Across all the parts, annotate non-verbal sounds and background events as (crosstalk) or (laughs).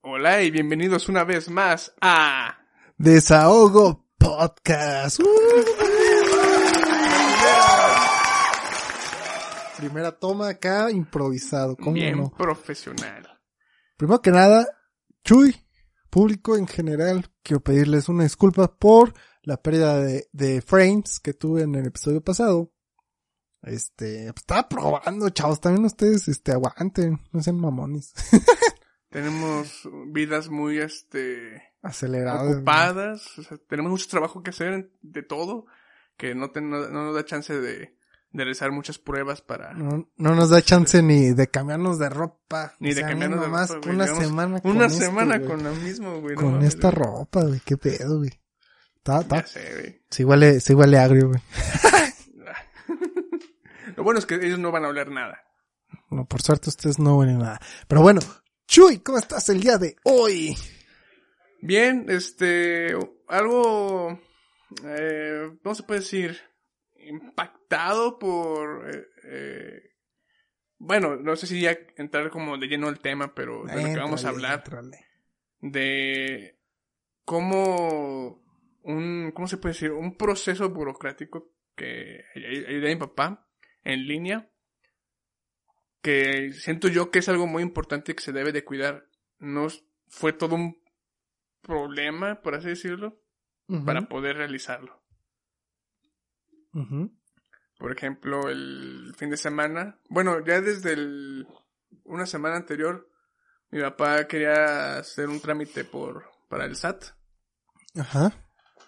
Hola y bienvenidos una vez más a... Desahogo Podcast. Uh. Primera toma acá, improvisado. ¿Cómo Bien no? profesional. Primero que nada, Chuy, público en general, quiero pedirles una disculpa por la pérdida de, de frames que tuve en el episodio pasado. Este, pues, estaba probando, chavos, también ustedes, este, aguanten, no sean mamones. (laughs) Tenemos vidas muy, este, Acelerados. ocupadas. o sea, tenemos mucho trabajo que hacer de todo, que no, te- no, no nos da chance de, de realizar muchas pruebas para... No, no nos da chance ni de cambiarnos de ropa. Ni O de cambiarnos de ropa, güey. una semana con Una semana con la misma, güey. con esta güey. ropa, güey, qué pedo, güey. Está, Ya está, sé, güey. sí huele, sí huele agrio, güey. (laughs) Lo bueno es que ellos no van a hablar nada. No, por suerte ustedes no huelen nada. Pero bueno, Chuy, ¿cómo estás el día de hoy? Bien, este, algo, eh, ¿cómo se puede decir? Impactado por, eh, eh, bueno, no sé si ya entrar como de lleno al tema, pero de lo que vamos a hablar, de cómo un, ¿cómo se puede decir? Un proceso burocrático que ayudé a mi papá en línea, que siento yo que es algo muy importante que se debe de cuidar. No fue todo un problema, por así decirlo, para poder realizarlo. ujú. Por ejemplo, el fin de semana, bueno, ya desde el, una semana anterior, mi papá quería hacer un trámite por, para el SAT. Ajá.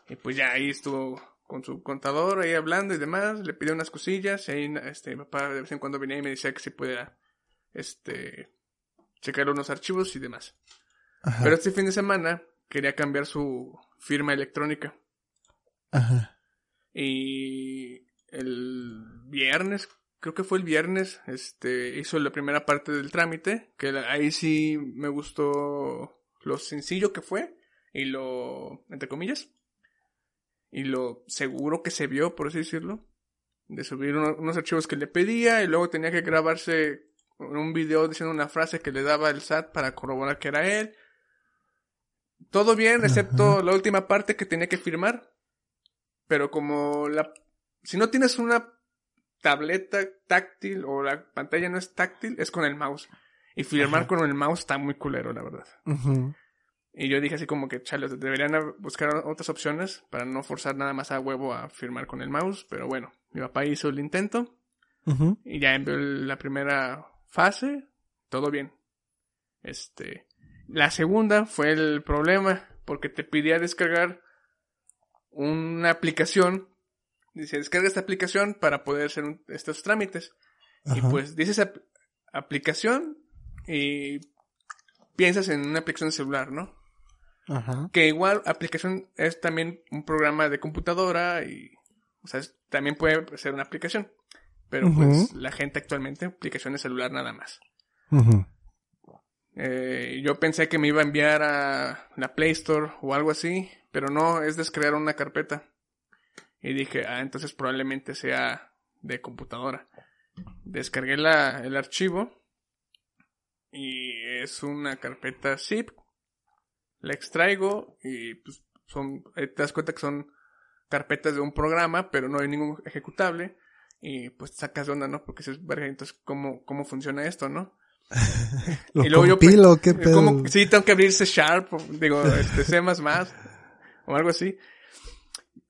Y pues ya ahí estuvo con su contador ahí hablando y demás, le pidió unas cosillas, y ahí este mi papá de vez en cuando venía y me decía que si pudiera este checar unos archivos y demás. Ajá. Pero este fin de semana quería cambiar su firma electrónica. Ajá. Y el viernes, creo que fue el viernes, este hizo la primera parte del trámite, que ahí sí me gustó lo sencillo que fue y lo entre comillas y lo seguro que se vio, por así decirlo, de subir uno- unos archivos que le pedía y luego tenía que grabarse un video diciendo una frase que le daba el SAT para corroborar que era él. Todo bien, excepto la última parte que tenía que firmar. Pero como la si no tienes una tableta táctil o la pantalla no es táctil, es con el mouse. Y firmar Ajá. con el mouse está muy culero, la verdad. Y yo dije así como que, chale, deberían buscar otras opciones para no forzar nada más a huevo a firmar con el mouse. Pero bueno, mi papá hizo el intento y ya envió la primera fase, todo bien. Este, la segunda fue el problema, porque te pedía descargar una aplicación. Dice, descarga esta aplicación para poder hacer un- estos trámites. Y pues dices ap- aplicación y piensas en una aplicación celular, ¿no? Ajá. Que igual aplicación es también un programa de computadora y, o sea, es- también puede ser una aplicación. Pero pues la gente actualmente aplicación de celular nada más. Eh, yo pensé que me iba a enviar a la Play Store o algo así, pero no, es descargar una carpeta. Y dije, ah, entonces probablemente sea de computadora. Descargué la, el archivo y es una carpeta zip. La extraigo y pues son, eh, te das cuenta que son carpetas de un programa, pero no hay ningún ejecutable. Y pues sacas de onda, ¿no? Porque dices, verga, entonces, ¿cómo, cómo funciona esto, no? (laughs) ¿Lo Y luego yo compilo qué pedo? sí, tengo que abrir C Sharp, digo, este, C++, (laughs) o algo así.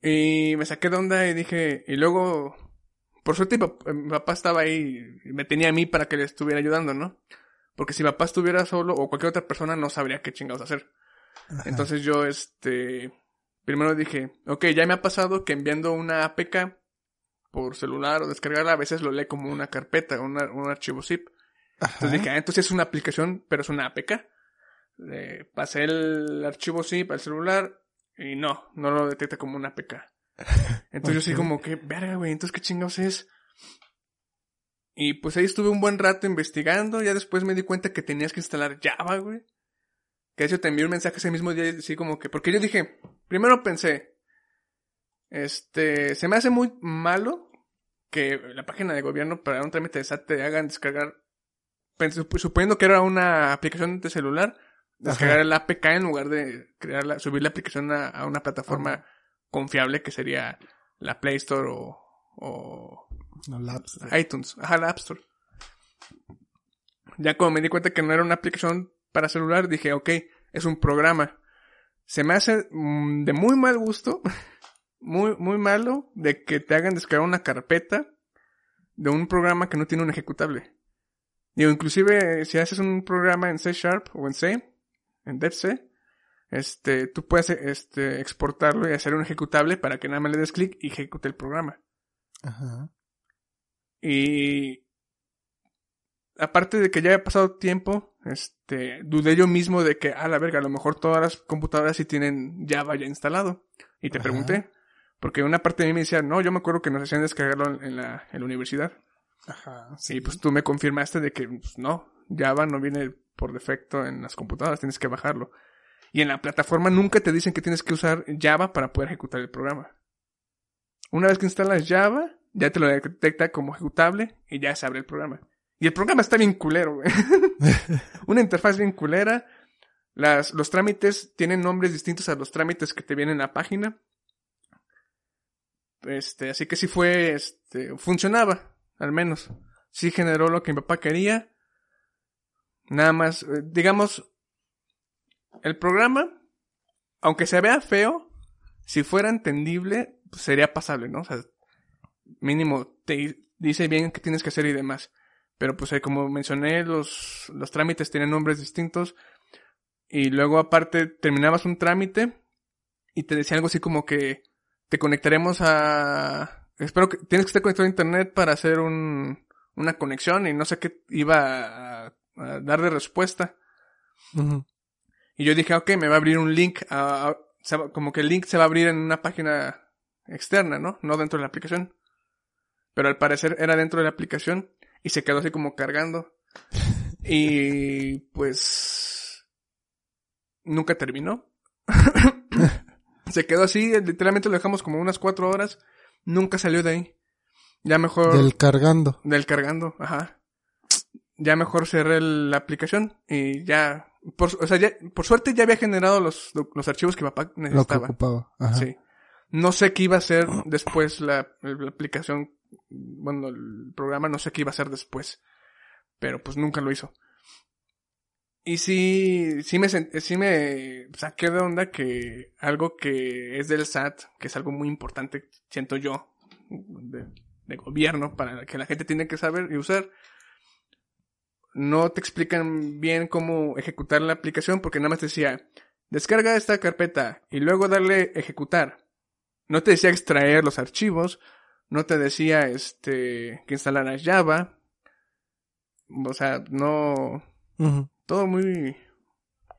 Y me saqué de onda y dije, y luego, por suerte mi pap- mi papá estaba ahí me tenía a mí para que le estuviera ayudando, ¿no? Porque si mi papá estuviera solo o cualquier otra persona no sabría qué chingados hacer. Ajá. Entonces yo, este, primero dije, ok, ya me ha pasado que enviando una APK por celular o descargarla, a veces lo lee como una carpeta, una- un archivo zip. Ajá. Entonces dije, ah, entonces es una aplicación, pero es una APK. Le pasé el archivo zip al celular y no, no lo detecta como una APK. (laughs) Entonces yo sí como que, verga, güey, entonces qué chingados es. Y pues ahí estuve un buen rato investigando, ya después me di cuenta que tenías que instalar Java, güey. Que de hecho te envié un mensaje ese mismo día, así como que, porque yo dije, primero pensé, este, se me hace muy malo que la página de gobierno para un trámite de SAT te hagan descargar, suponiendo que era una aplicación de celular, descargar Ajá. el APK en lugar de crearla, subir la aplicación a, a una plataforma confiable que sería la Play Store o, o No, laps. iTunes, ajá, la App Store. Ya como me di cuenta que no era una aplicación para celular, dije, ok, es un programa. Se me hace mm, de muy mal gusto, (laughs) muy, muy malo, de que te hagan descargar una carpeta de un programa que no tiene un ejecutable. Digo, inclusive si haces un programa en C Sharp o en C, en DevC, este, tú puedes este, exportarlo y hacer un ejecutable para que nada más le des clic y ejecute el programa. Ajá. Y aparte de que ya había pasado tiempo, este, dudé yo mismo de que, a la verga, a lo mejor todas las computadoras sí tienen Java ya instalado. Y te Ajá. pregunté, porque una parte de mí me decía, no, yo me acuerdo que nos hacían descargarlo en la, en la universidad. Ajá. Y pues tú me confirmaste de que, pues, no, Java no viene por defecto en las computadoras, tienes que bajarlo. Y en la plataforma nunca te dicen que tienes que usar Java para poder ejecutar el programa. Una vez que instalas Java, ya te lo detecta como ejecutable y ya se abre el programa. Y el programa está bien culero. (laughs) Una interfaz bien culera. Las, los trámites tienen nombres distintos a los trámites que te vienen en la página. Este, así que sí fue, este, funcionaba, al menos. Sí generó lo que mi papá quería. Nada más, eh, digamos, el programa, aunque se vea feo, si fuera entendible, pues sería pasable, ¿no? O sea, mínimo te dice bien qué tienes que hacer y demás. Pero pues eh, como mencioné, los, los trámites tienen nombres distintos. Y luego aparte terminabas un trámite y te decía algo así como que te conectaremos a... Espero que tienes que estar conectado a internet para hacer un, una conexión y no sé qué iba a, a dar de respuesta. Y yo dije, ok, me va a abrir un link, a, a- se va- como que el link se va a abrir en una página externa, ¿no? No dentro de la aplicación. Pero al parecer era dentro de la aplicación y se quedó así como cargando. Y pues nunca terminó. (laughs) se quedó así, literalmente lo dejamos como unas cuatro horas. Nunca salió de ahí. Ya mejor Del cargando. del cargando, ajá. Ya mejor cerré el- la aplicación y ya, por, o sea, ya, por suerte ya había generado los, los archivos que papá Lo que necesitaba. ocupaba. Ajá. Sí. No sé qué iba a hacer después la, la aplicación, bueno, el programa, no sé qué iba a hacer después. Pero pues nunca lo hizo. Y sí, sí me, sí me saqué de onda que algo que es del SAT, que es algo muy importante, siento yo, de, de gobierno, para que la gente tiene que saber y usar, no te explican bien cómo ejecutar la aplicación porque nada más te decía, descarga esta carpeta y luego darle ejecutar. No te decía extraer los archivos, no te decía este que instalaras Java. O sea, no todo muy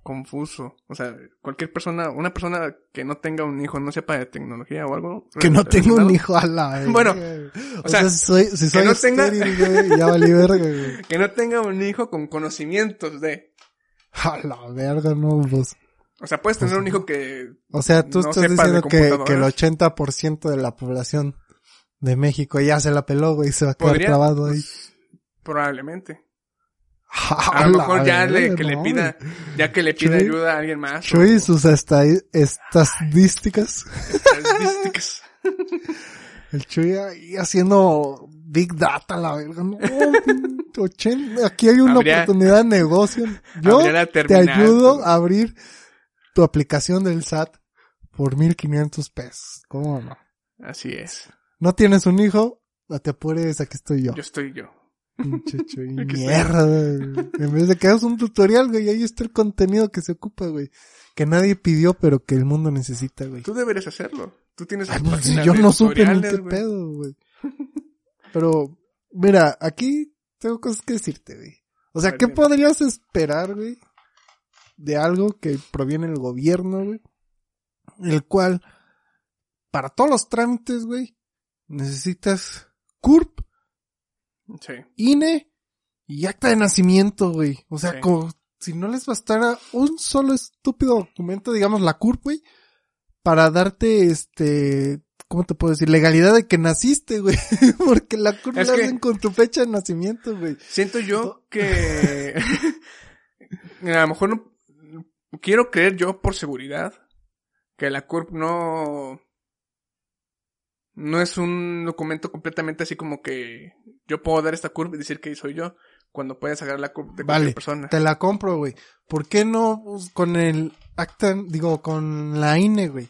confuso. O sea, cualquier persona, una persona que no tenga un hijo, no sepa de tecnología o algo. Que no tenga un hijo a la (laughs) verga. Bueno, o, o sea, soy, si soy no tenga- güey, ya valí (laughs) verga, güey. Que no tenga un hijo con conocimientos de. A la verga, no, pues. O sea, puedes tener un hijo que O sea, tú No estás diciendo que, que el computadoras. 80% de la población de México ya se la peló, güey, y se va a quedar clavado ahí. pues, probablemente. A lo mejor ya le, que le pida, ya que le pida Chuy- ayuda a alguien más. Chuy o- sus esta- estadísticas. estadísticas. (laughs) El Chuy ahí haciendo Big Data, la verga. No, 80, aquí hay una Habría- oportunidad de negocio. Yo te ayudo a abrir tu aplicación del SAT por 1500 pesos. ¿Cómo no? Así es. No tienes un hijo, no te apures, aquí estoy yo. Yo estoy yo. Pinche (laughs) mierda. En vez de que hagas un tutorial, güey, ahí está el contenido que se ocupa, güey. Que nadie pidió, pero que el mundo necesita, güey. Tú deberías hacerlo. Tú tienes Ay, pues, página yo de no supe ni qué pedo, güey. (laughs) Pero, mira, aquí tengo cosas que decirte, güey. O sea, ver, ¿qué podrías esperar, güey? De algo que proviene del gobierno, güey. El cual, para todos los trámites, güey, necesitas CURP Sí. INE y acta de nacimiento, güey. O sea, Sí. como si no les bastara un solo estúpido documento, digamos la CURP, güey, para darte este, ¿cómo te puedo decir? Legalidad de que naciste, güey. (laughs) Porque la CURP Es la que- hacen con tu fecha de nacimiento, güey. Siento yo que (laughs) a lo mejor no quiero creer yo por seguridad que la CURP no no es un documento completamente así como que yo puedo dar esta CURP y decir que soy yo cuando puedes sacar la CURP de cualquier Vale, persona. te la compro, güey. ¿Por qué no con el acta, digo, con la INE, güey?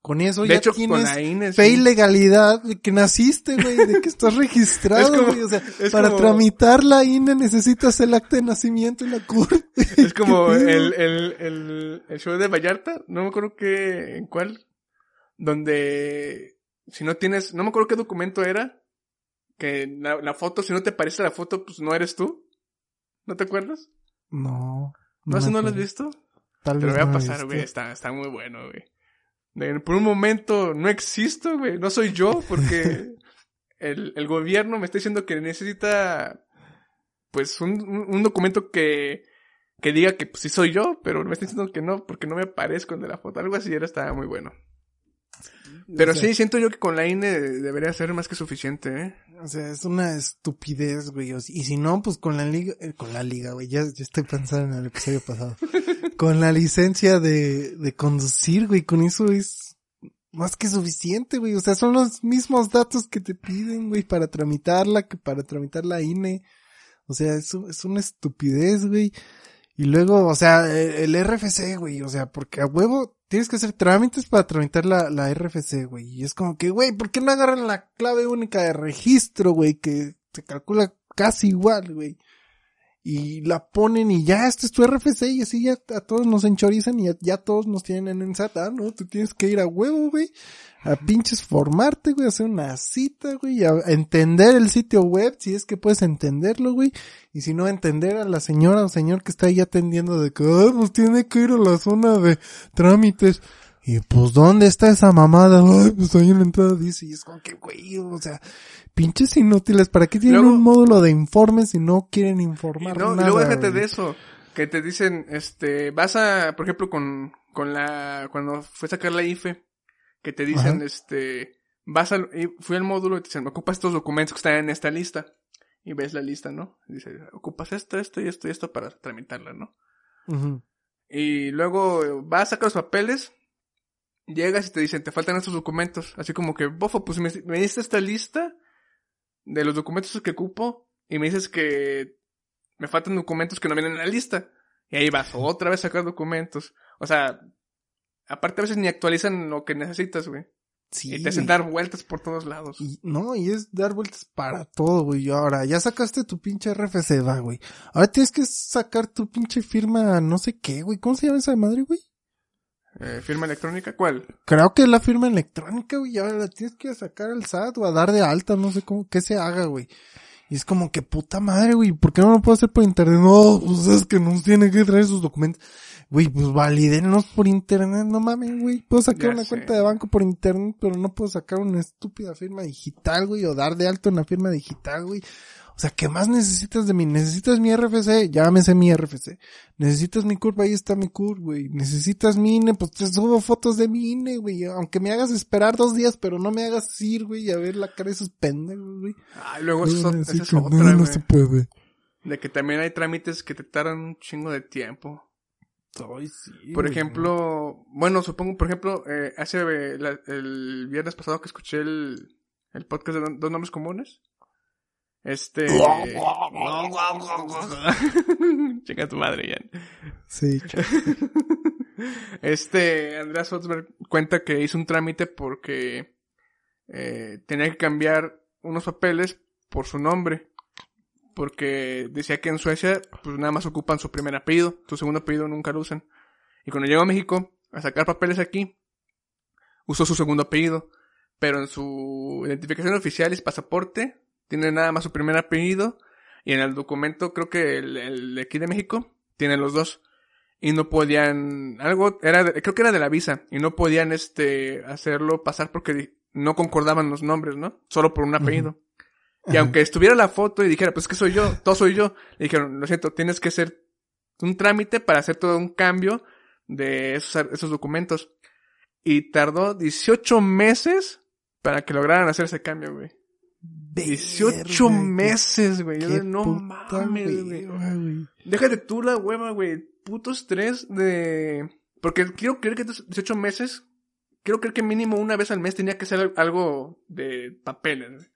Con eso De ya hecho, con tienes la INE fe y sí. legalidad de que naciste, güey, de que estás (laughs) registrado, Es como- güey. O sea, para como- tramitar la INE necesitas el acta de nacimiento y la CURP. (laughs) Es como (laughs) el, el, el, el show de Vallarta, no me acuerdo qué, en cuál, donde si no tienes, no me acuerdo qué documento era, que la, la foto, si no te parece la foto, pues no eres tú. ¿No te acuerdas? No. ¿No, eso no lo has visto? Tal Te lo vez voy a no pasar, güey, está, está muy bueno, güey. Por un momento no existo, güey, no soy yo, porque (laughs) el, el gobierno me está diciendo que necesita, pues, un, documento que, que diga que pues, sí soy yo, pero me está diciendo que no, porque no me parezco en de la foto. Algo así era, estaba muy bueno. Pero O sea, sí, siento yo que con la INE debería ser más que suficiente, ¿eh? O sea, es una estupidez, güey. Y si no, pues con la liga, eh, con la liga, güey. Ya, ya estoy pensando en el episodio pasado. (laughs) con la licencia de, de conducir, güey. Con eso es más que suficiente, güey. O sea, son los mismos datos que te piden, güey, para tramitarla que para tramitar la INE. O sea, es, es una estupidez, güey. Y luego, o sea, eh, el RFC, güey. O sea, porque a huevo tienes que hacer trámites para tramitar la, la RFC, güey. Y es como que, güey, ¿por qué no agarran la clave única de registro, güey? Que se calcula casi igual, güey. Y la ponen y ya, este es tu RFC y así ya a todos nos enchorizan y ya, todos nos tienen en SAT. Ah, no, tú tienes que ir a huevo, güey. A pinches formarte, güey, hacer una cita, güey, a entender el sitio web, si es que puedes entenderlo, güey. Y si no, entender a la señora o señor que está ahí atendiendo de que, ah, tiene que ir a la zona de trámites. Y pues, ¿dónde está esa mamada? Ay, pues ahí en la entrada dice, y es como que, güey, o sea, pinches inútiles, ¿para qué tienen Luego- un módulo de informes si no quieren informar no, y nada? luego déjate güey? de eso. Que te dicen, este, vas a, por ejemplo, con, con la, cuando fue a sacar la IFE, que te dicen, Ajá. este, vas al, fui al módulo y te dicen, ocupas estos documentos que están en esta lista. Y ves la lista, ¿no? Y dice, ocupas esto, esto y esto y esto para tramitarla, ¿no? Y luego vas a sacar los papeles, llegas y te dicen, te faltan estos documentos. Así como que, bofo, pues me, me diste esta lista de los documentos que ocupo y me dices que me faltan documentos que no vienen en la lista. Y ahí vas otra vez a sacar documentos. O sea, aparte a veces ni actualizan lo que necesitas, güey. Sí. y te hacen dar vueltas por todos lados. Y, no, y es dar vueltas para todo, güey. Y Ahora, ya sacaste tu pinche RFC, va, güey. Ahora tienes que sacar tu pinche firma, no sé qué, güey. ¿Cómo se llama esa madre, güey? Eh, ¿Firma electrónica? ¿Cuál? Creo que es la firma electrónica, güey. Y ahora la tienes que sacar al SAT o a dar de alta, no sé cómo, qué se haga, güey. Y es como que puta madre, güey. ¿Por qué no lo puedo hacer por internet? No, pues es que nos tiene que traer sus documentos. Güey, pues valídenos por internet, no mames, güey. Puedo sacar Ya una sé. cuenta de banco por internet, pero no puedo sacar una estúpida firma digital, güey, o dar de alto una firma digital, güey. O sea, ¿qué más necesitas de mí? ¿Necesitas mi RFC? Llámese mi RFC. ¿Necesitas mi CURP? Ahí está mi CURP, güey. ¿Necesitas mi INE? Pues te subo fotos de mi INE, güey. Aunque me hagas esperar dos días, pero no me hagas ir, güey, a ver la cara de esos pendejos, güey. Ay, luego esa es, es otra, no, se puede. De que también hay trámites que te tardan un chingo de tiempo. Ay, sí, Por güey. ejemplo, bueno, supongo, por ejemplo, eh, hace eh, la- el viernes pasado que escuché el, el podcast de Dos Nombres Comunes. Este... (laughs) Chica tu madre, ya. Sí, (laughs) Este, Andreas Sotzberg cuenta que hizo un trámite porque eh, tenía que cambiar unos papeles por su nombre. Porque decía que en Suecia, pues nada más ocupan su primer apellido, su segundo apellido nunca lo usan. Y cuando llegó a México a sacar papeles aquí, usó su segundo apellido. Pero en su identificación oficial y su pasaporte, tiene nada más su primer apellido. Y en el documento, creo que el, el de aquí de México, tiene los dos y no podían algo era de- creo que era de la visa y no podían este hacerlo pasar porque no concordaban los nombres no solo por un apellido Y aunque estuviera la foto y dijera, pues que soy yo, todo soy yo, le dijeron, lo siento, tienes que hacer un trámite para hacer todo un cambio de esos, esos documentos. Y tardó 18 meses para que lograran hacer ese cambio, güey. 18 Verga, meses, güey. No mames, güey. Déjate tú la hueva, güey. Puto estrés de... Porque quiero creer que estos 18 meses, quiero creer que mínimo una vez al mes tenía que ser algo de papeles.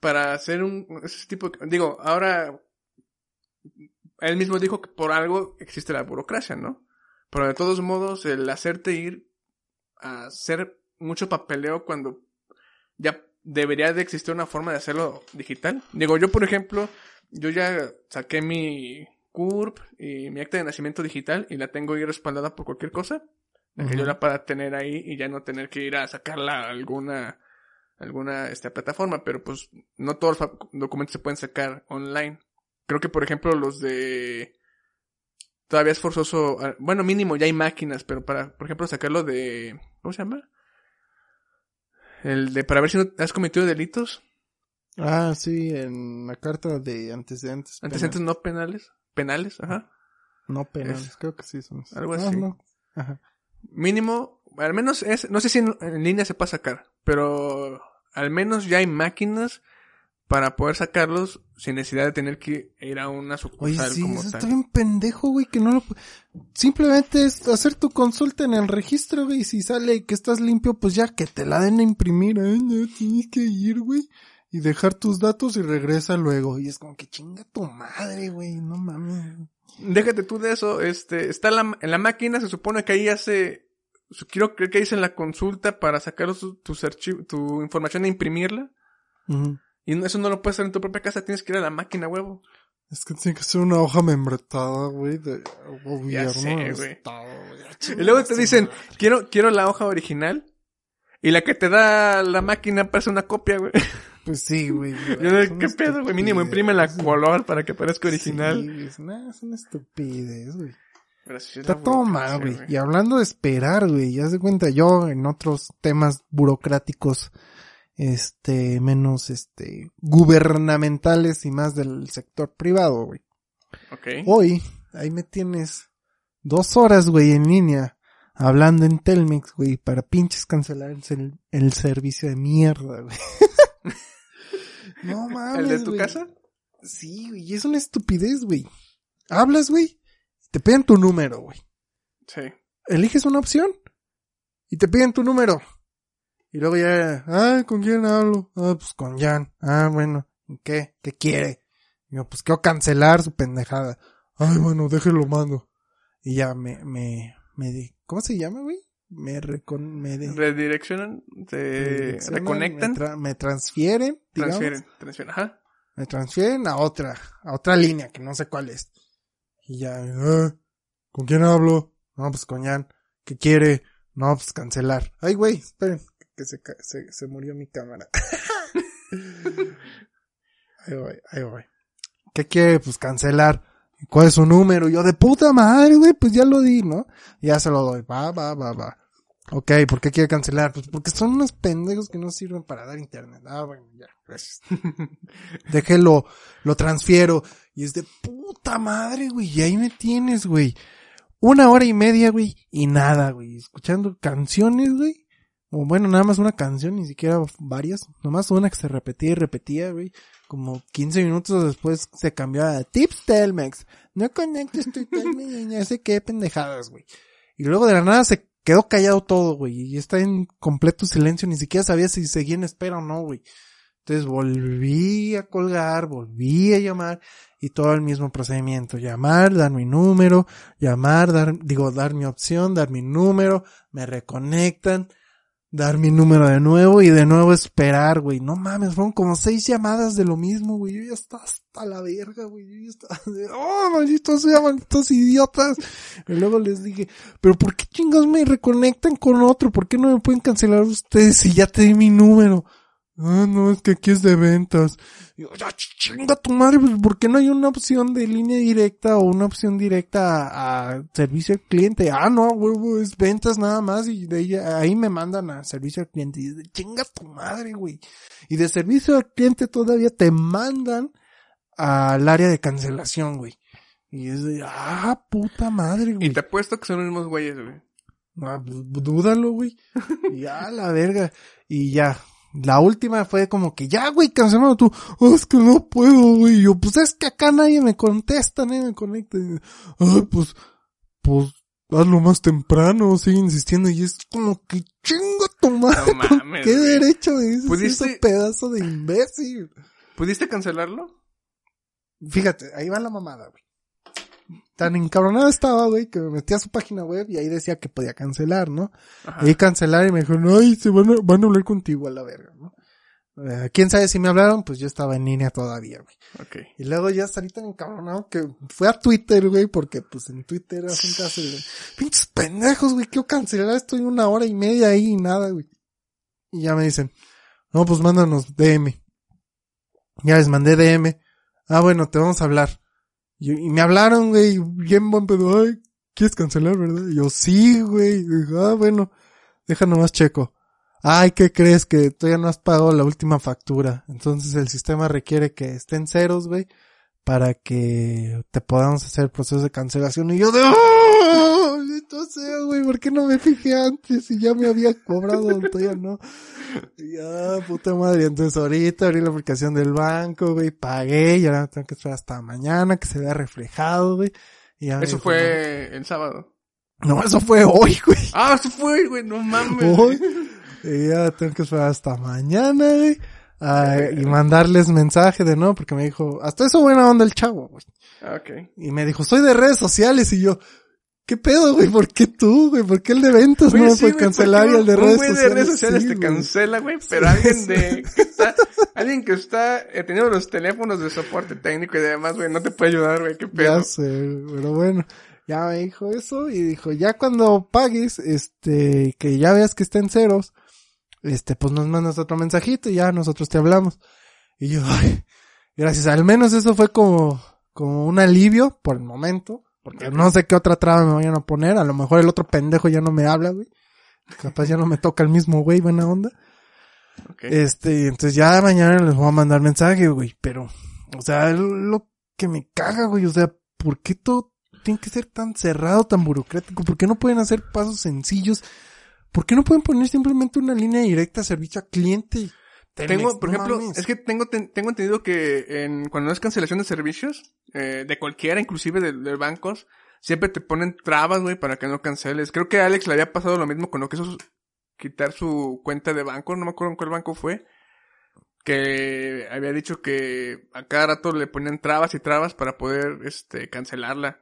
Para hacer un... Ese tipo de- Digo, ahora... Él mismo dijo que por algo existe la burocracia, ¿no? Pero de todos modos, el hacerte ir a hacer mucho papeleo cuando ya debería de existir una forma de hacerlo digital. Digo, yo por ejemplo, yo ya saqué mi CURP y mi acta de nacimiento digital y la tengo ahí respaldada por cualquier cosa. La que yo la pueda tener ahí y ya no tener que ir a sacarla a alguna, alguna esta plataforma, pero pues no todos los documentos se pueden sacar online. Creo que por ejemplo los de todavía es forzoso, ah, bueno, mínimo ya hay máquinas, pero para, por ejemplo, sacarlo de, ¿cómo se llama? El de para ver si no has cometido delitos, Ah, sí, en la carta de antecedentes. antecedentes no penales, penales, ajá. No penales, Es- creo que sí son algo No, así. no. Ajá. Mínimo, al menos es, no sé si en, en línea se puede sacar, pero al menos ya hay máquinas para poder sacarlos sin necesidad de tener que ir a una Oye, sucursal sí, como eso tal. está bien pendejo, güey, que no lo... Simplemente es hacer tu consulta en el registro, güey, y si sale que estás limpio, pues ya que te la den a imprimir, ay, no, tienes que ir, güey, y dejar tus datos y regresa luego. Y es como que chinga tu madre, güey, no mames. Déjate tú de eso, este, está la- en la máquina, se supone que ahí hace, quiero creer que ahí en la consulta para sacar tus archivos, tu información e imprimirla. Y eso no lo puedes hacer en tu propia casa, tienes que ir a la máquina, huevo. Es que tiene que ser una hoja membretada, güey, de gobierno. sé, del güey. güey. Y luego te dicen, quiero, quiero la hoja original. Y la que te da la máquina parece una copia, güey. Pues sí, güey. (laughs) Yo ¿Qué pedo, güey? Mínimo imprime la color para que parezca original. Sí, es una, es una estupidez, güey. Sí Está todo mal, güey. Y hablando de esperar, güey, ya se cuenta yo en otros temas burocráticos, este, menos, este, gubernamentales y más del sector privado, güey. Ok. Hoy, ahí me tienes dos horas, güey, en línea, hablando en Telmex, güey, para pinches cancelar el, el servicio de mierda, güey. (laughs) no mames, ¿El de tu casa? Sí, güey, y es una estupidez, güey. Hablas, güey, te piden tu número, güey. Sí. Eliges una opción y te piden tu número. Y luego ya, ah, ¿con quién hablo? Ah, pues con Jan. Ah, bueno, ¿qué? ¿Qué quiere? Y yo, pues quiero cancelar su pendejada. Ay, bueno, déjelo mando. Y ya me, me, me di, ¿cómo se llama, güey? Me recon, me de- Redireccionan, te reconectan, Me, tra- me transfieren, digamos. transfieren, transfieren. Ajá. Me transfieren a otra, a otra línea que no sé cuál es. Y ya, ah, ¿con quién hablo? No, pues con Jan. ¿Qué quiere? No, pues cancelar. Ay, güey, esperen, que se, se, se murió mi cámara. (laughs) ahí voy, ahí voy. ¿Qué quiere? Pues cancelar. ¿Y ¿Cuál es su número? Y yo, de puta madre, güey, pues ya lo di, ¿no? Ya se lo doy. Va, va, va, va. Ok, ¿por qué quiere cancelar? Pues porque son unos pendejos que no sirven para dar internet. Ah, bueno, ya, gracias. (laughs) Déjelo, lo transfiero. Y es de puta madre, güey. Y ahí me tienes, güey. Una hora y media, güey. Y nada, güey. Escuchando canciones, güey. O bueno, nada más una canción, ni siquiera varias. Nomás una que se repetía y repetía, güey. Como 15 minutos después se cambiaba a Tips Telmex. No conectes tu Telmex, ya sé qué pendejadas, güey. Y luego de la nada se quedó callado todo, güey. Y está en completo silencio. Ni siquiera sabía si seguía en espera o no, güey. Entonces volví a colgar, volví a llamar y todo el mismo procedimiento. Llamar, dar mi número, llamar, dar, digo, dar mi opción, dar mi número, me reconectan, dar mi número de nuevo y de nuevo esperar, güey. No mames, fueron como seis llamadas de lo mismo, güey. Yo ya estaba hasta la verga, güey. Yo ya estaba oh, malditos sean, malditos idiotas. Y luego les dije, pero ¿por qué chingados me reconectan con otro? ¿Por qué no me pueden cancelar ustedes si ya te di mi número? Ah, no, es que aquí es de ventas. Y yo, ya chinga tu madre, pues, ¿por qué no hay una opción de línea directa o una opción directa a, a servicio al cliente? Ah, no, huevo, es ventas nada más y de ahí, ahí me mandan a servicio al cliente. Y de, chinga tu madre, güey. Y de servicio al cliente todavía te mandan al área de cancelación, güey. Y es de, ah, puta madre, güey. Y te apuesto que son los mismos güeyes, güey. Ah, pues, dúdalo, güey. (laughs) Ya, la verga. Y ya. La última fue como que ya, güey, cancelado tú. "Oh, es que no puedo, güey. Y Yo, pues es que acá nadie me contesta, nadie me conecta. Ay, pues, pues, hazlo más temprano, sigue insistiendo. Y es como que chinga tu madre. No ¿con mames, ¿Qué güey. derecho me dices ¿Pudiste- ese pedazo de imbécil? ¿Pudiste cancelarlo? Fíjate, ahí va la mamada, güey. Tan encabronado estaba, güey, que me metí a su página web y ahí decía que podía cancelar, ¿no? Ajá. Y cancelar y me dijeron, ay, se van a, van a hablar contigo a la verga, ¿no? Eh, Quién sabe si me hablaron, pues yo estaba en línea todavía, güey. Y luego ya salí tan encabronado que fue a Twitter, güey, porque pues en Twitter hacen caso de, pinches pendejos, güey, quiero cancelar, estoy una hora y media ahí y nada, güey. Y ya me dicen, no, pues mándanos DM. Ya les mandé DM. Ah, bueno, te vamos a hablar. Y, me hablaron, güey, bien buen pedo, ay, ¿quieres cancelar, verdad? Y yo, sí, güey. Ah, bueno, deja nomás checo. Ay, ¿qué crees? Que todavía no has pagado la última factura. Entonces el sistema requiere que estén ceros, güey, para que te podamos hacer el proceso de cancelación. Y yo de, ¡Oh! Maldito sea, güey, ¿por qué no me fijé antes? Y ya me había cobrado, todavía no. Ya, puta madre. Entonces ahorita abrí la aplicación del banco, güey, pagué y ahora tengo que esperar hasta mañana que se vea reflejado, güey. Y ya Eso dijo, fue el sábado. No, eso fue hoy, güey. Ah, eso fue, güey, no mames. Hoy. Y ya tengo que esperar hasta mañana, güey. y mandarles mensaje de no, porque me dijo, hasta eso buena onda el chavo, güey. Ah, Ok. Y me dijo, soy de redes sociales. Y yo, ¿qué pedo, güey? ¿Por qué tú, güey? ¿por qué el de ventas Oye, no sí, puede cancelar y el de redes sociales? de redes sociales sí, te güey? cancela, güey, pero alguien de, que está, alguien que está eh, teniendo los teléfonos de soporte técnico y demás, güey, no te puede ayudar, güey, qué pedo. Ya sé, pero bueno. Ya me dijo eso y dijo, ya cuando pagues, este, que ya veas que está en ceros, este, pues nos mandas otro mensajito y ya nosotros te hablamos. Y yo, (laughs) ay, gracias, al menos eso fue como, como un alivio por el momento, porque no sé qué otra traba me vayan a poner, a lo mejor el otro pendejo ya no me habla, güey. Capaz ya no me toca el mismo güey, buena onda. Este, entonces ya mañana les voy a mandar mensaje, güey, pero, o sea, es lo que me caga, güey, o sea, ¿por qué todo tiene que ser tan cerrado, tan burocrático? ¿Por qué no pueden hacer pasos sencillos? ¿Por qué no pueden poner simplemente una línea directa a servicio al cliente? Tengo, por No ejemplo, mames. es que tengo, ten- tengo entendido que en, cuando es cancelación de servicios, eh, de cualquiera, inclusive de, de bancos, siempre te ponen trabas, güey, para que no canceles. Creo que a Alex le había pasado lo mismo con lo que hizo quitar su cuenta de banco, no me acuerdo en cuál banco fue, que había dicho que a cada rato le ponían trabas y trabas para poder, este, cancelarla,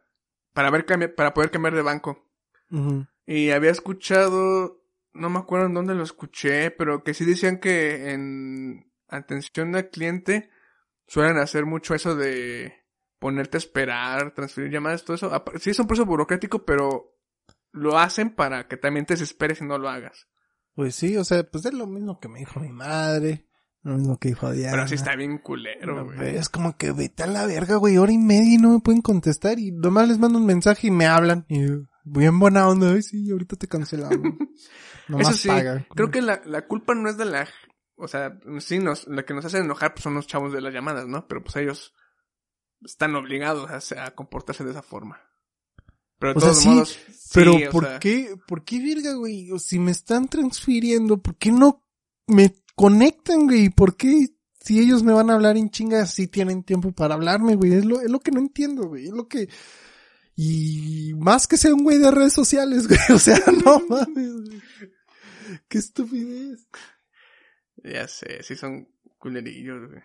para ver, para poder cambiar de banco. Y había escuchado, no me acuerdo en dónde lo escuché, pero que sí decían que en atención al cliente suelen hacer mucho eso de ponerte a esperar, transferir llamadas, todo eso. Sí es un proceso burocrático, pero lo hacen para que también te desesperes y no lo hagas. Pues sí, o sea, pues es lo mismo que me dijo mi madre, lo mismo que dijo Diana. Pero sí está bien culero, güey. güey, es como que vete a la verga, güey, hora y media y no me pueden contestar y nomás les mando un mensaje y me hablan y bien buena onda, ay sí, ahorita te cancelamos. (laughs) Nomás Eso sí, paga. creo que la, la culpa no es de la... O sea, sí, nos, la que nos hace enojar pues, son los chavos de las llamadas, ¿no? Pero pues ellos están obligados a, se- a comportarse de esa forma. Pero de O sea, todos sí, modos... Pero sí, o ¿por sea, qué, por qué verga, güey? O si me están transfiriendo, ¿por qué no me conectan, güey? ¿Por qué si ellos me van a hablar en chinga si tienen tiempo para hablarme, güey? Es lo, es lo que no entiendo, güey. Es lo que... Y más que sea un güey de redes sociales, (laughs) güey. O sea, no (laughs) mames. Qué estupidez. Ya sé, sí son culerillos, güey.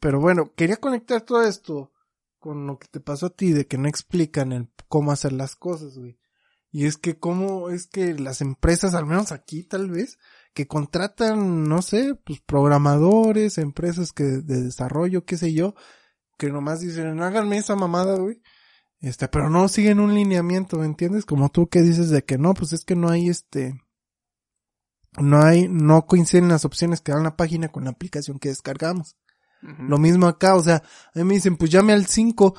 Pero bueno, quería conectar todo esto con lo que te pasó a ti de que no explican el cómo hacer las cosas, güey. Y es que cómo es que las empresas, al menos aquí tal vez, que contratan, no sé, pues programadores, empresas que de desarrollo, qué sé yo, que nomás dicen, háganme esa mamada, güey. Este, pero no siguen un lineamiento, ¿me entiendes? Como tú que dices de que no, pues es que no hay este, no hay, no coinciden las opciones que da la página con la aplicación que descargamos. Lo mismo acá, o sea, a mí me dicen, pues llame al 5.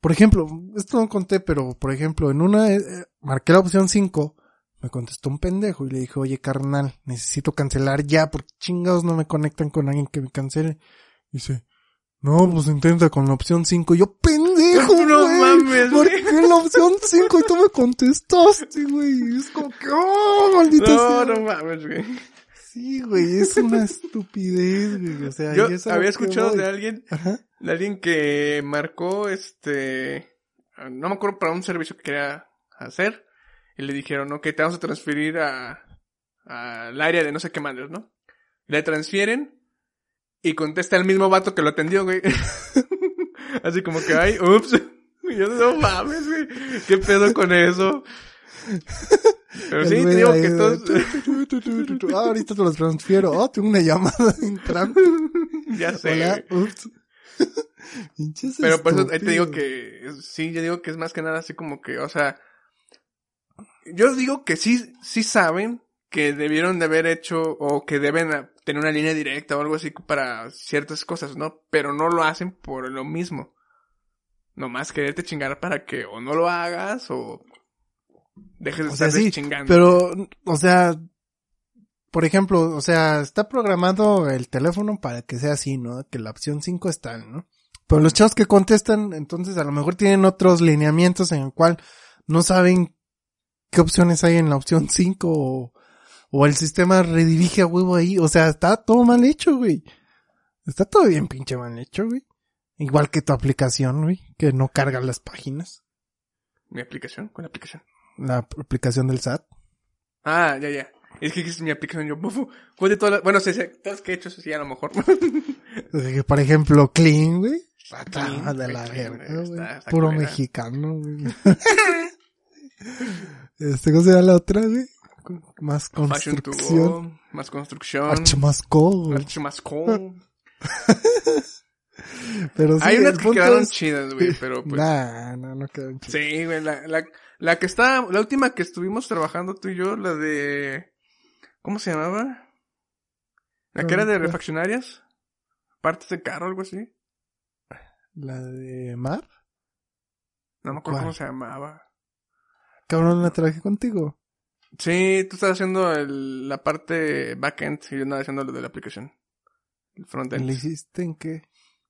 Por ejemplo, esto no conté, pero por ejemplo, en una, eh, marqué la opción 5, me contestó un pendejo y le dije, oye carnal, necesito cancelar ya, porque chingados no me conectan con alguien que me cancele. Dice, no, pues intenta con la opción 5. Y yo, pendejo, No güey, mames, marqué la opción 5 y tú me contestaste, güey. Es como que, oh, maldito No, sea. no mames, güey. Sí, güey, es una estupidez, güey. O sea, Yo había escuchado de alguien, Ajá. de alguien que marcó este, no me acuerdo para un servicio que quería hacer y le dijeron, ok, te vamos a transferir a, al área de no sé qué madres, ¿no? Le transfieren y contesta el mismo vato que lo atendió, güey. (laughs) Así como que, ay, ups. (laughs) Y yo, no mames, güey. ¿Qué pedo con eso? Pero El sí, te digo que tu. Ah, ahorita te los transfiero. Oh, tengo una llamada entrando. (laughs) ya sé, Hola, ups. (laughs) Pero por eso ahí te digo que, sí, yo digo que es más que nada así como que, o sea, yo digo que sí, sí saben que debieron de haber hecho o que deben tener una línea directa o algo así para ciertas cosas, ¿no? Pero no lo hacen por lo mismo. Nomás quererte chingar para que o no lo hagas o dejes de O sea, estar sí, chingando. Pero, o sea, por ejemplo, o sea, está programado el teléfono para que sea así, ¿no? Que la opción 5 está, ¿no? Pero los chavos que contestan, entonces a lo mejor tienen otros lineamientos en el cual no saben qué opciones hay en la opción 5 o, o el sistema redirige a huevo ahí. O sea, está todo mal hecho, güey. Está todo bien pinche mal hecho, güey. Igual que tu aplicación, güey, que no carga las páginas. ¿Mi aplicación? ¿Cuál aplicación? La aplicación del SAT. Ah, ya, ya. Es que es mi aplicación, yo, ¿cuál de todas las, bueno, sí, todas las que he hecho, sí, a lo mejor. (laughs) Por ejemplo, Clean, güey. Está Clean, de la verga, güey, Puro mexicano, güey. (laughs) este, ¿cómo se llama la otra, güey? Más construcción. go, más construcción. Archimasco. Archimasco. (laughs) Pero sí, Hay unas que quedaron es- chidas, güey, (laughs) pero pues. Nah, no, no quedaron chidas. Sí, güey, la, la, la que está, la última que estuvimos trabajando tú y yo, la de, ¿cómo se llamaba? La que era de refaccionarias. Partes de carro, algo así. La de Mar. No me acuerdo ¿Cuál? cómo se llamaba. Cabrón, la traje contigo. Sí, tú estás haciendo el, la parte backend y yo andaba haciendo lo de la aplicación. El frontend. ¿Le hiciste en qué?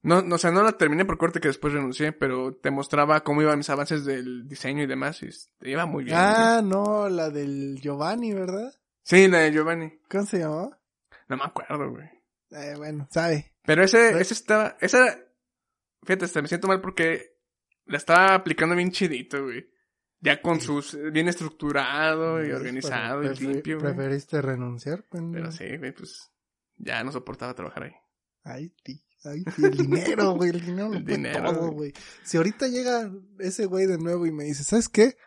No, no, o sea, no la terminé por corte que después renuncié, pero te mostraba cómo iban mis avances del diseño y demás y iba muy bien. Ah, no, la del Giovanni, ¿verdad? Sí, la de Giovanni. ¿Cómo se llamaba? No me acuerdo, güey. Eh, bueno, sabe. Pero ese, ese estaba, esa, fíjate, hasta me siento mal porque la estaba aplicando bien chidito, güey. Ya con sus, bien estructurado y ¿Ves? organizado y limpio, güey. Preferiste renunciar, pendejo? Pero sí, güey, pues, ya no soportaba trabajar ahí. Ay, ti, ay, ti, el dinero, güey, el dinero lo El dinero, todo, güey. güey. Si ahorita llega ese güey de nuevo y me dice, ¿sabes qué?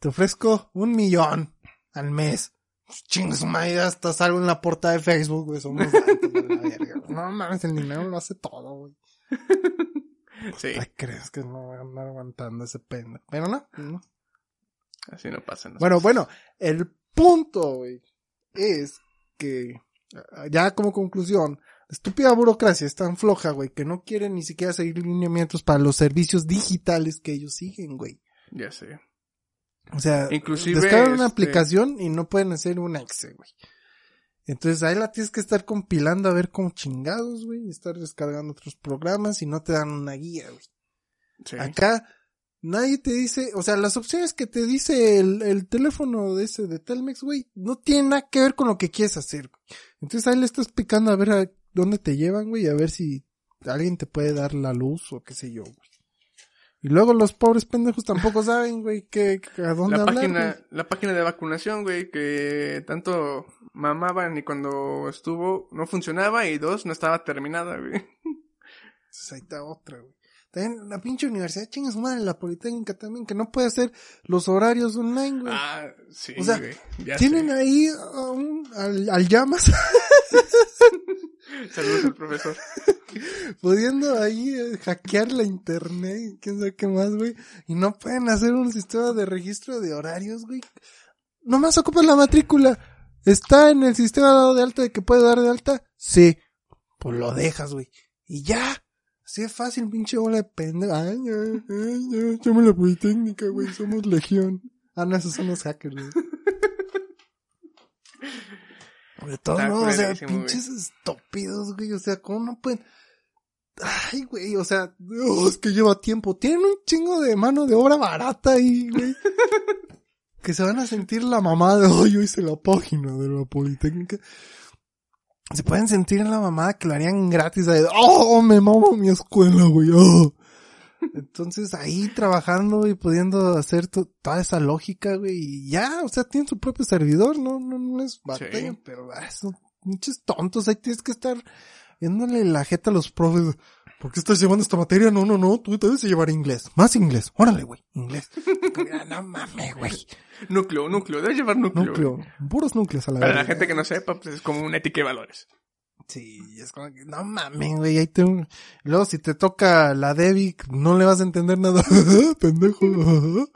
Te ofrezco un millón al mes. Pues, Chingue su madre, hasta salgo en la portada de Facebook, güey, somos (laughs) la verga. No mames, el dinero lo hace todo, güey. (laughs) Sí, crees que no voy a andar aguantando ese pendejo. Pero no, no. Así no pasa. no Bueno, pasa. bueno, el punto, güey, es que, ah, ya como conclusión, la estúpida burocracia es tan floja, güey, que no quieren ni siquiera seguir lineamientos para los servicios digitales que ellos siguen, güey. Ya sé. O sea, Inclusive, descargan una este- aplicación y no pueden hacer un Excel, güey. Entonces ahí la tienes que estar compilando a ver cómo chingados, güey, estar descargando otros programas y no te dan una guía, güey. Sí. Acá nadie te dice, o sea, las opciones que te dice el, el teléfono de ese de Telmex, güey, no tienen nada que ver con lo que quieres hacer, güey. Entonces ahí le estás picando a ver a dónde te llevan, güey, a ver si alguien te puede dar la luz o qué sé yo, güey. Y luego los pobres pendejos tampoco (laughs) saben, güey, que, que a dónde La hablar, página, güey. la página de vacunación, güey, que tanto mamaban y cuando estuvo no funcionaba y dos no estaba terminada, güey. Entonces ahí está otra, güey. También la pinche universidad, chinga su madre, la Politécnica también, que no puede hacer los horarios online, güey. Ah, sí, O sea, güey. Ya Tienen sé. ahí a un- al, al llamas (laughs) Saludos al profesor. (laughs) pudiendo ahí eh, hackear la internet y quién sabe qué más, güey. Y no pueden hacer un sistema de registro de horarios, güey. Nomás ocupan la matrícula. ¿Está en el sistema dado de alta de que puede dar de alta? Sí. Pues lo dejas, güey. Y ya. Así es fácil, pinche bola de pendejo. Ay, ay, ay, ay, somos la Politécnica, güey. Somos legión. Ah, no, esos son los hackers, güey. De todos modos, o sea, culerísimo, güey. pinches estúpidos, güey. O sea, ¿cómo no pueden? Ay, güey, o sea, oh, es que lleva tiempo. Tienen un chingo de mano de obra barata ahí, güey. que se van a sentir la mamá de, oh, yo hice la página de la Politécnica. Se pueden sentir en la mamada que lo harían gratis. De, oh, me mamo mi escuela, güey. oh". Entonces ahí trabajando y pudiendo hacer to- toda esa lógica, güey. Y ya, o sea, tienen su propio servidor, no, no, no es batalla, Sí. pero ah, son pinches tontos. Ahí tienes que estar viéndole la jeta a los profes. ¿Por qué estás llevando esta materia? No, no, no, tú debes de llevar inglés. Más inglés. Órale, güey, inglés. (laughs) No mames, güey. Núcleo, núcleo, debes llevar núcleo. Núcleo. güey. Puros núcleos a la Para la gente que no sepa, pues es como una ética de valores. Sí, es como que, no mames, güey, ahí te... Luego si te toca la Debbie, no le vas a entender nada. (laughs) Pendejo. (laughs)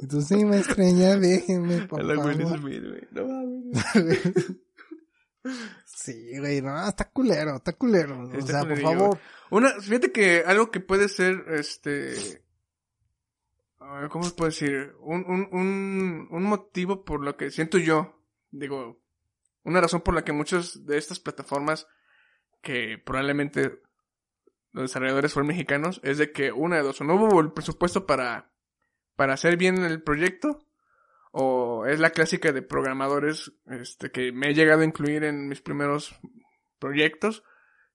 Entonces, sí, maestra, ya déjenme, por A la Will favor. Güey. No mames. Sí, güey, no, está culero, está culero. O sea, por favor. Una, fíjate que algo que puede ser, este, ¿cómo se puede decir? Un, un, un, un motivo por lo que siento yo, digo, una razón por la que muchas de estas plataformas que probablemente los desarrolladores fueron mexicanos es de que una de dos, o no hubo el presupuesto para, para hacer bien el proyecto, o es la clásica de programadores, este, que me he llegado a incluir en mis primeros proyectos,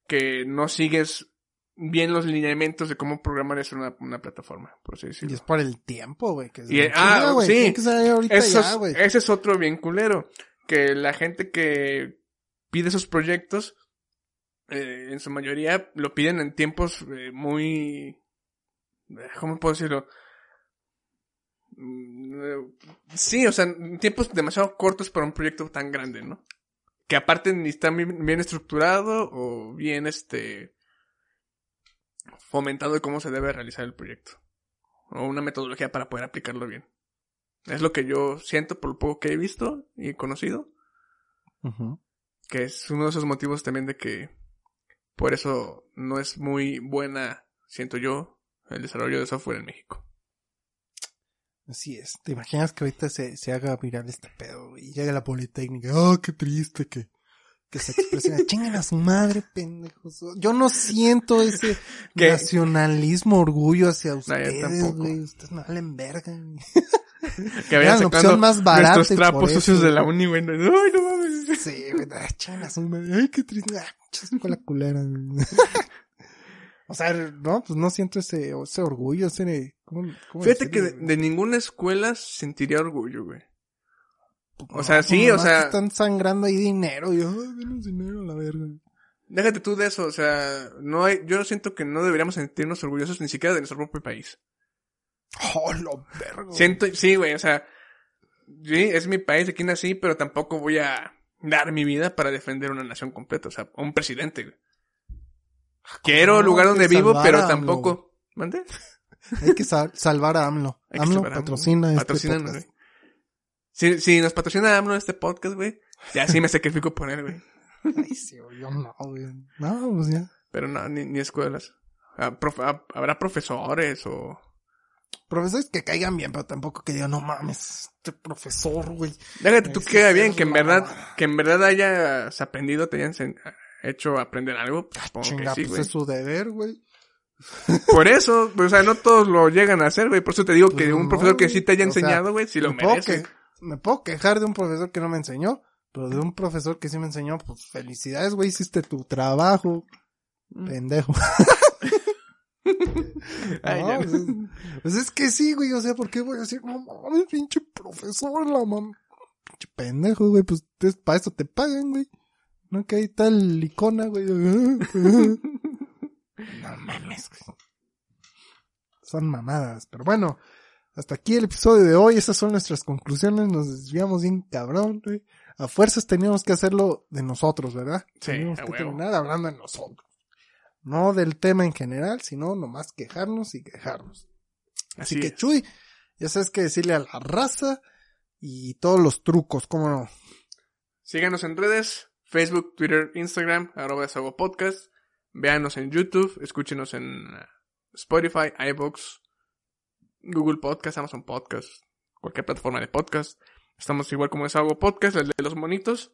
que no sigues bien los lineamientos de cómo programar eso en una, una plataforma, por así Y decirlo. es por el tiempo, güey. Que Y- ah, güey, sí. que ahorita Eso ya, es- ese es otro bien culero. Que la gente que pide esos proyectos, eh, en su mayoría lo piden en tiempos eh, muy... eh, ¿Cómo puedo decirlo? Mm, Sí, o sea, tiempos demasiado cortos para un proyecto tan grande, ¿no? Que aparte ni está bien, bien estructurado o bien este fomentado de cómo se debe realizar el proyecto. O una metodología para poder aplicarlo bien. Es lo que yo siento por lo poco que he visto y conocido, que es uno de esos motivos también de que por eso no es muy buena, siento yo, el desarrollo de software en México. Así es. ¿Te imaginas que ahorita se, se haga viral este pedo y llegue la Politécnica? ¡Oh, qué triste que, que se expresen! ¡Chingan a su madre, pendejos! Yo no siento ese (laughs) ¿Qué? nacionalismo, orgullo hacia ustedes, güey. Ustedes no valen verga. Que la sacado opción más barata nuestros trapos sucios de la uni, güey. Ay, no mames. Sí, güey. Chingan a su madre. ¡Ay, qué triste! ¡Ah, pinche escuela culera! güey. (laughs) o sea, no, pues no siento ese, ese orgullo, ese... ¿cómo, cómo Fíjate que decirlo, de, güey? de ninguna escuela sentiría orgullo, güey. O sea, sí, o sea- Están sangrando ahí dinero. Yo, ay, menos dinero, a la verga. Déjate tú de eso, o sea, no hay, yo siento que no deberíamos sentirnos orgullosos ni siquiera de nuestro propio país. Oh, lo verga. Siento, sí, güey, o sea, sí, es mi país, aquí nací, pero tampoco voy a dar mi vida para defender una nación completa, o sea, un presidente, güey. Quiero el lugar donde vivo, pero tampoco. ¿Mande? Hay que sal- salvar a AMLO. (laughs) AMLO salvar a AMLO. patrocina este. Si, si nos patrocina AMLO este podcast, güey, ya sí me sacrifico por él, güey. (laughs) Ay, sí, yo no, güey. No, pues ya. Pero no, ni, ni escuelas. Ah, prof- ah, Habrá profesores o... Profesores que caigan bien, pero tampoco que digan, no mames, este profesor, güey. Déjate tú Ese queda bien, que en verdad, que en verdad hayas aprendido, te hayan hecho aprender algo. pues, Supongo Chinga, que sí, pues es su deber, güey. Por eso, pues, o sea, no todos lo llegan a hacer, güey. Por eso te digo que Pues un profesor que sí te haya enseñado, güey, si lo merece. que- me puedo quejar de un profesor que no me enseñó, pero de un profesor que sí me enseñó, pues felicidades, güey, hiciste tu trabajo. Mm. Pendejo. (laughs) Ay, No, ya pues, pues es que sí, güey, o sea, ¿por qué voy a decir, no mames, pinche profesor, la mam... Pinche pendejo, güey, pues para eso te pagan, güey. No que ahí tal icona, güey. (laughs) no mames, güey. Son mamadas, pero bueno, hasta aquí el episodio de hoy, esas son nuestras conclusiones, nos desviamos bien cabrón, güey. A fuerzas teníamos que hacerlo de nosotros, ¿verdad? Sí, Teníamos que huevo. terminar hablando de nosotros. No del tema en general, sino nomás quejarnos y quejarnos. Así, Así que es. Chuy, ya sabes que decirle a la raza y todos los trucos, ¿cómo no? Síganos en redes, Facebook, Twitter, Instagram, arroba podcast. Véanos en YouTube, escúchenos en uh, Spotify, iVoox, Google Podcast, Amazon Podcast, cualquier plataforma de podcast. Estamos igual como Desahogo Podcast, el de los monitos.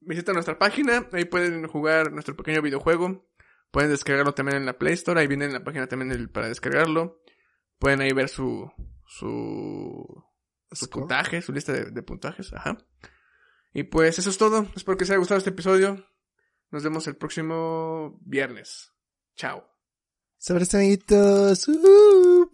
Visita nuestra página, ahí pueden jugar nuestro pequeño videojuego. Pueden descargarlo también en la Play Store, ahí viene en la página también el- para descargarlo. Pueden ahí ver su, su, su Score. puntaje, su lista de, de puntajes, ajá. Y pues eso es todo. Espero que les haya gustado este episodio. Nos vemos el próximo viernes. Chao. Sobre amiguitos. Uh,